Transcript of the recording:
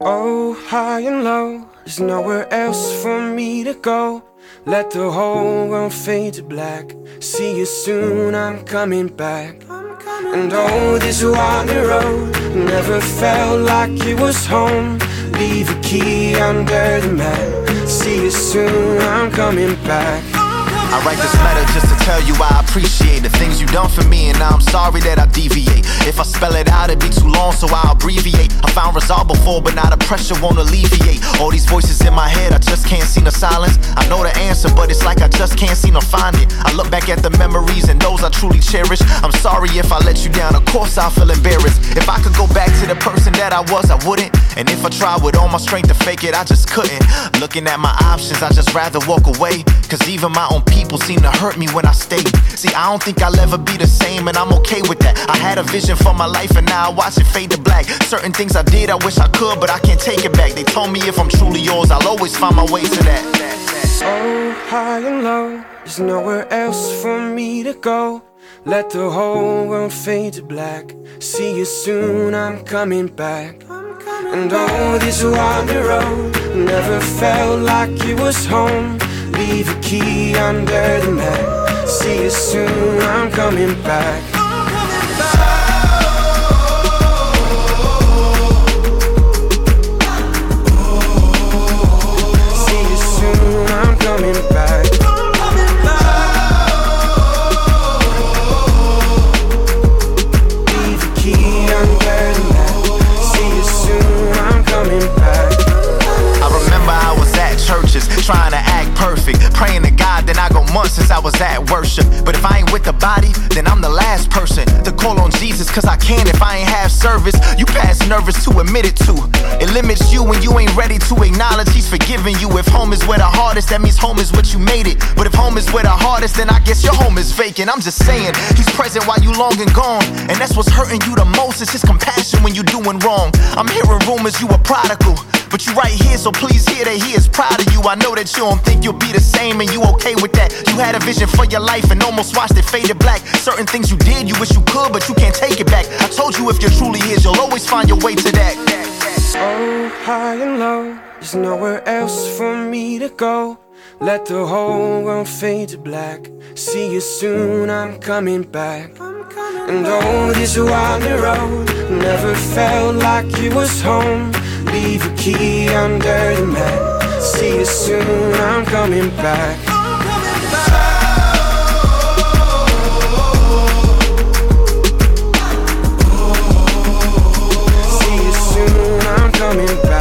Oh, high and low, there's nowhere else for me to go. Let the whole world fade to black. See you soon, I'm coming back. And oh, this winding road never felt like it was home. Leave a key under the mat. See you soon, I'm coming back. I write this letter just to tell you I appreciate the things you done for me, and I'm sorry that I deviate. If I spell it out, it'd be too long, so I'll abbreviate. I found resolve before, but now the pressure won't alleviate. All these voices in my head, I just can't seem to silence. I know the answer, but it's like I just can't seem to find it. I look back at the memories and those I truly cherish. I'm sorry if I let you down, of course I feel embarrassed. If I could go back to the person that I was, I wouldn't. And if I tried with all my strength to fake it, I just couldn't. Looking at my options, I just rather walk away. Cause even my own people seem to hurt me when I stay. See, I don't think I'll ever be the same, and I'm okay with that. I had a vision for my life, and now I watch it fade to black. Certain things I did, I wish I could, but I can't take it back. They told me if I'm truly yours, I'll always find my way to that. Oh, high and low, there's nowhere else for me to go. Let the whole world fade to black. See you soon, I'm coming back. And oh, this winding road never felt like it was home. Leave a key under the mat. See you soon, I'm coming back. Act perfect. Praying to God, then I go months since I was at worship. But if I ain't with the body, then I'm the last person to call on Jesus, cause I can if I ain't have service. You pass nervous to admit it to. It limits you when you ain't ready to acknowledge He's forgiving you. If home is where the hardest, that means home is what you made it. But if home is where the hardest, then I guess your home is vacant. I'm just saying, He's present while you long and gone. And that's what's hurting you the most, is His compassion when you doing wrong. I'm hearing rumors you a prodigal. But you right here, so please hear that he is proud of you. I know that you don't think you'll be the same, and you okay with that. You had a vision for your life and almost watched it fade to black. Certain things you did, you wish you could, but you can't take it back. I told you if you're truly his, you'll always find your way to that. Oh, high and low, there's nowhere else for me to go. Let the whole world fade to black. See you soon, I'm coming back. And oh, this winding road never felt like it was home leave a key under the mat. See you soon, I'm coming back. I'm coming back.